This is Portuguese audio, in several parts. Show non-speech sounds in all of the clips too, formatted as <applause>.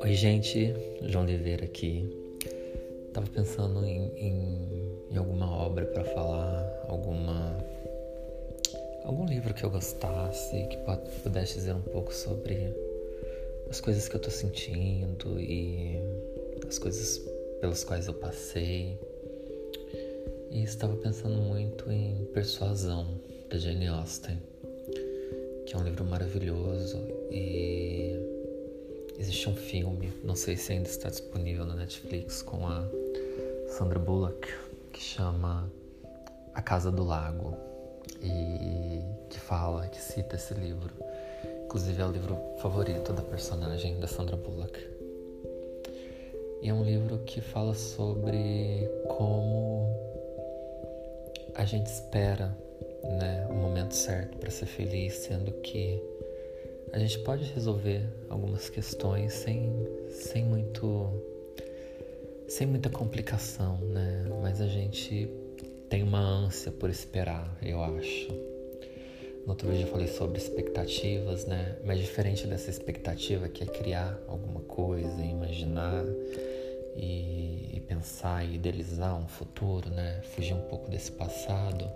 Oi, gente, João Oliveira aqui. Tava pensando em, em, em alguma obra para falar, alguma algum livro que eu gostasse, que pudesse dizer um pouco sobre as coisas que eu tô sentindo e as coisas pelas quais eu passei. E estava pensando muito em Persuasão, da Jane Austen, que é um livro maravilhoso e existe um filme, não sei se ainda está disponível na Netflix, com a Sandra Bullock, que chama A Casa do Lago e que fala, que cita esse livro. Inclusive é o livro favorito da personagem da Sandra Bullock. E é um livro que fala sobre como a gente espera né, o momento certo para ser feliz, sendo que a gente pode resolver algumas questões sem, sem muito sem muita complicação, né? Mas a gente tem uma ânsia por esperar, eu acho. No outro vídeo eu falei sobre expectativas, né? Mas diferente dessa expectativa que é criar alguma coisa, imaginar e, e pensar e idealizar um futuro, né? Fugir um pouco desse passado.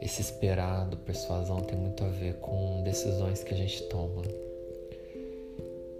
Esse esperado, persuasão tem muito a ver com decisões que a gente toma.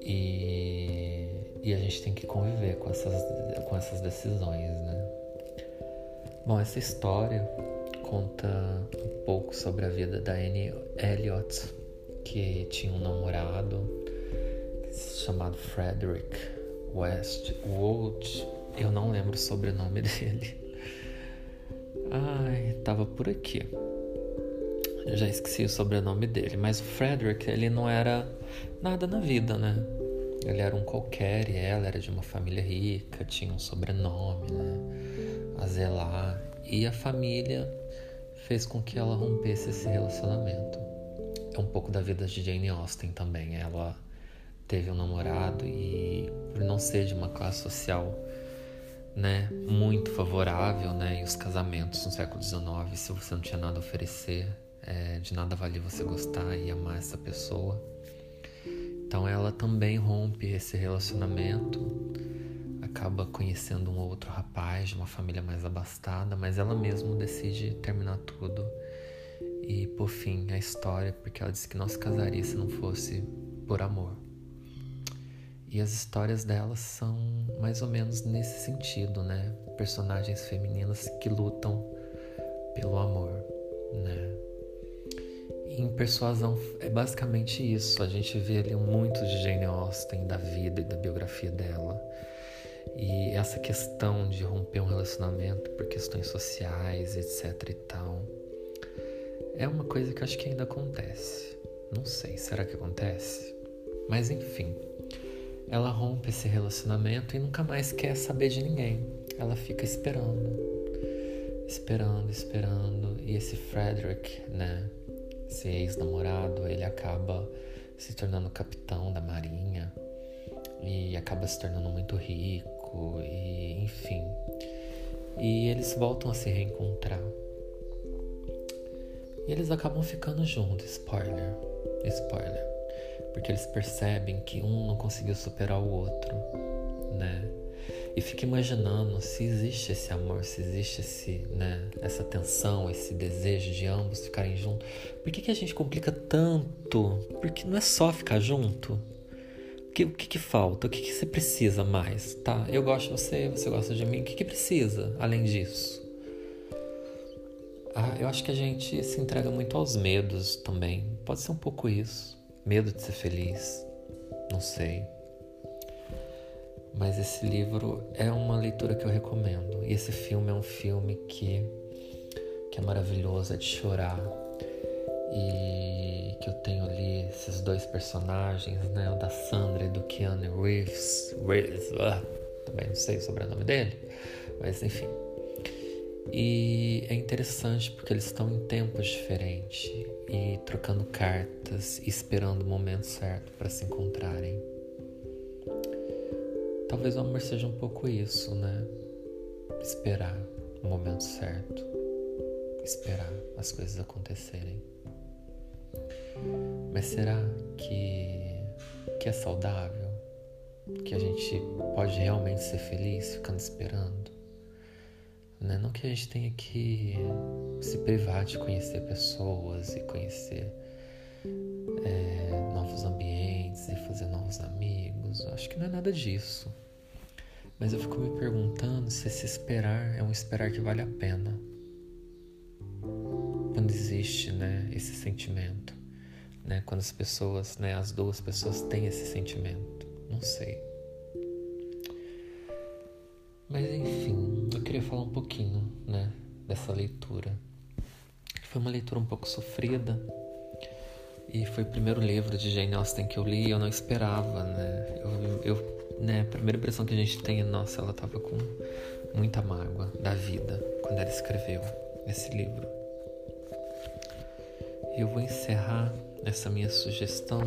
E, e a gente tem que conviver com essas, com essas decisões, né? Bom, essa história conta um pouco sobre a vida da Anne Elliot, que tinha um namorado chamado Frederick Westwood. Eu não lembro o sobrenome <laughs> dele. Ai, tava por aqui. Eu já esqueci o sobrenome dele, mas o Frederick, ele não era nada na vida, né? Ele era um qualquer e ela era de uma família rica, tinha um sobrenome, né? A zelar. E a família fez com que ela rompesse esse relacionamento. É um pouco da vida de Jane Austen também. Ela teve um namorado e por não ser de uma classe social né, muito favorável, né, e os casamentos no século XIX, se você não tinha nada a oferecer, é, de nada valia você gostar e amar essa pessoa. Então ela também rompe esse relacionamento acaba conhecendo um outro rapaz de uma família mais abastada, mas ela mesma decide terminar tudo e por fim a história, porque ela disse que não se casaria se não fosse por amor. E as histórias delas são mais ou menos nesse sentido, né? Personagens femininas que lutam pelo amor, né? em Persuasão é basicamente isso. A gente vê ali muito de Jane Austen, da vida e da biografia dela. E essa questão de romper um relacionamento por questões sociais, etc e tal, é uma coisa que eu acho que ainda acontece. Não sei, será que acontece? Mas enfim, ela rompe esse relacionamento e nunca mais quer saber de ninguém. Ela fica esperando, esperando, esperando. E esse Frederick, né, esse ex-namorado, ele acaba se tornando capitão da marinha e acaba se tornando muito rico e enfim. E eles voltam a se reencontrar. E eles acabam ficando juntos, spoiler. Spoiler. Porque eles percebem que um não conseguiu superar o outro, né? E fica imaginando se existe esse amor, se existe esse, né, essa tensão, esse desejo de ambos ficarem juntos. Por que, que a gente complica tanto? Porque não é só ficar junto, que, o que, que falta? O que, que você precisa mais? Tá, eu gosto de você, você gosta de mim. O que, que precisa além disso? Ah, eu acho que a gente se entrega muito aos medos também. Pode ser um pouco isso. Medo de ser feliz. Não sei. Mas esse livro é uma leitura que eu recomendo. E esse filme é um filme que, que é maravilhoso, é de chorar. E que eu tenho ali esses dois personagens, né? O da Sandra e do Keanu Reeves. Reeves ah, também não sei sobre o nome dele, mas enfim. E é interessante porque eles estão em tempos diferentes e trocando cartas, esperando o momento certo para se encontrarem. Talvez o amor seja um pouco isso, né? Esperar o momento certo, esperar as coisas acontecerem. Mas será que, que é saudável? Que a gente pode realmente ser feliz ficando esperando? Né? Não que a gente tenha que se privar de conhecer pessoas e conhecer é, novos ambientes e fazer novos amigos. Acho que não é nada disso. Mas eu fico me perguntando se esse esperar é um esperar que vale a pena. Quando existe, né, esse sentimento, né, quando as pessoas, né, as duas pessoas têm esse sentimento, não sei. Mas enfim, eu queria falar um pouquinho, né, dessa leitura. Foi uma leitura um pouco sofrida, e foi o primeiro livro de Jane Austen que eu li eu não esperava, né? Eu, eu, né, a primeira impressão que a gente tem é, nossa, ela tava com muita mágoa da vida quando ela escreveu esse livro. Eu vou encerrar essa minha sugestão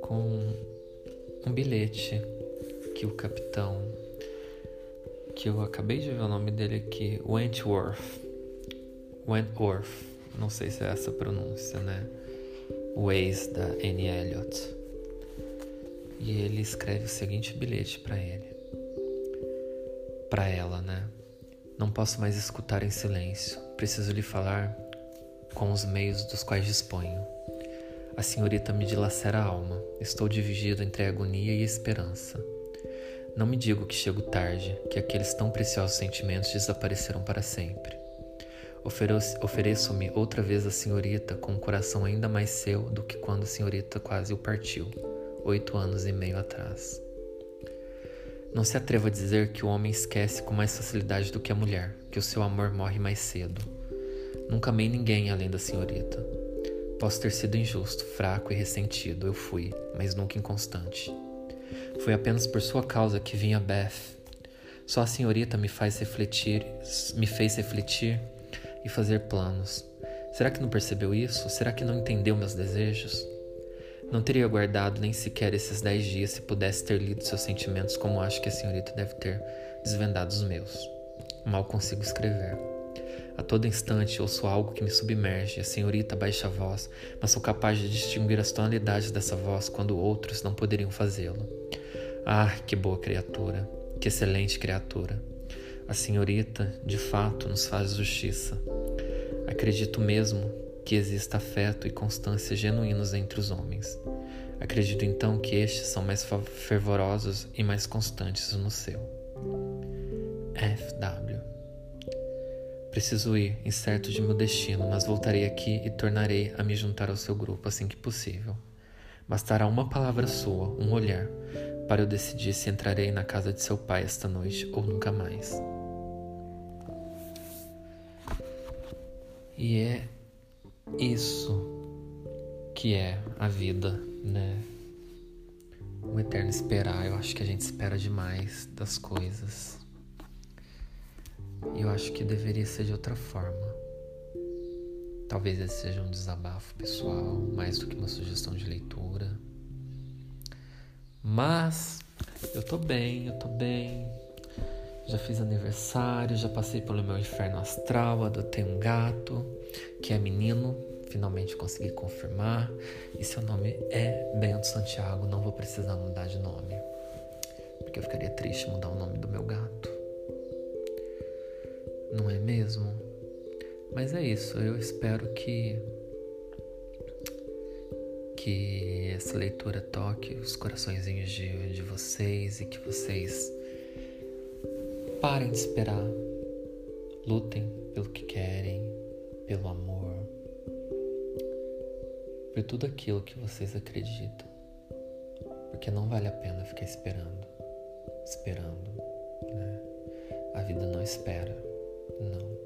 com um bilhete que o capitão, que eu acabei de ver o nome dele aqui, Wentworth. Wentworth, não sei se é essa a pronúncia, né? Ways da Anne Elliot. E ele escreve o seguinte bilhete para ele. Para ela, né? Não posso mais escutar em silêncio. Preciso lhe falar com os meios dos quais disponho. A senhorita me dilacera a alma. Estou dividido entre agonia e esperança. Não me digo que chego tarde, que aqueles tão preciosos sentimentos desapareceram para sempre. Ofereço-me outra vez à senhorita com um coração ainda mais seu do que quando a senhorita quase o partiu, oito anos e meio atrás. Não se atreva a dizer que o homem esquece com mais facilidade do que a mulher, que o seu amor morre mais cedo. Nunca amei ninguém além da senhorita. Posso ter sido injusto, fraco e ressentido, eu fui, mas nunca inconstante. Foi apenas por sua causa que vim a Beth. Só a senhorita me faz refletir, me fez refletir e fazer planos. Será que não percebeu isso? Será que não entendeu meus desejos? Não teria guardado nem sequer esses dez dias se pudesse ter lido seus sentimentos como acho que a senhorita deve ter desvendado os meus. Mal consigo escrever. A todo instante ouço algo que me submerge. A senhorita baixa a voz, mas sou capaz de distinguir as tonalidades dessa voz quando outros não poderiam fazê-lo. Ah, que boa criatura! Que excelente criatura! A senhorita, de fato, nos faz justiça. Acredito mesmo que exista afeto e constância genuínos entre os homens. Acredito então que estes são mais fervorosos e mais constantes no seu. F.W. Preciso ir, incerto de meu destino, mas voltarei aqui e tornarei a me juntar ao seu grupo assim que possível. Bastará uma palavra sua, um olhar, para eu decidir se entrarei na casa de seu pai esta noite ou nunca mais. E é isso que é a vida, né? O eterno esperar. Eu acho que a gente espera demais das coisas. Eu acho que deveria ser de outra forma. Talvez esse seja um desabafo pessoal, mais do que uma sugestão de leitura. Mas eu tô bem, eu tô bem já fiz aniversário, já passei pelo meu inferno astral, adotei um gato que é menino, finalmente consegui confirmar. E seu nome é Bento Santiago, não vou precisar mudar de nome, porque eu ficaria triste mudar o nome do meu gato. Não é mesmo? Mas é isso, eu espero que que essa leitura toque os coraçõezinhos de, de vocês e que vocês Parem de esperar. Lutem pelo que querem, pelo amor, por tudo aquilo que vocês acreditam. Porque não vale a pena ficar esperando, esperando, né? A vida não espera, não.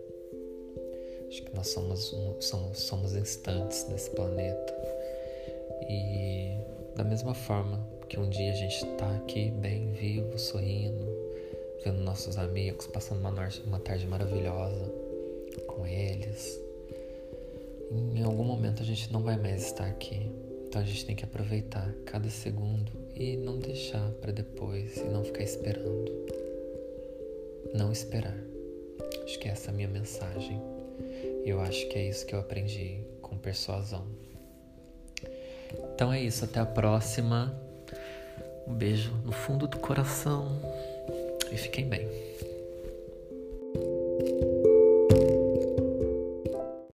Acho que nós somos, somos, somos instantes nesse planeta. E da mesma forma que um dia a gente está aqui bem vivo, sorrindo, vendo nossos amigos, passando uma, uma tarde maravilhosa com eles. Em algum momento a gente não vai mais estar aqui, então a gente tem que aproveitar cada segundo e não deixar para depois e não ficar esperando. Não esperar. Acho que essa é a minha mensagem. Eu acho que é isso que eu aprendi com persuasão. Então é isso, até a próxima. Um beijo no fundo do coração e fiquem bem.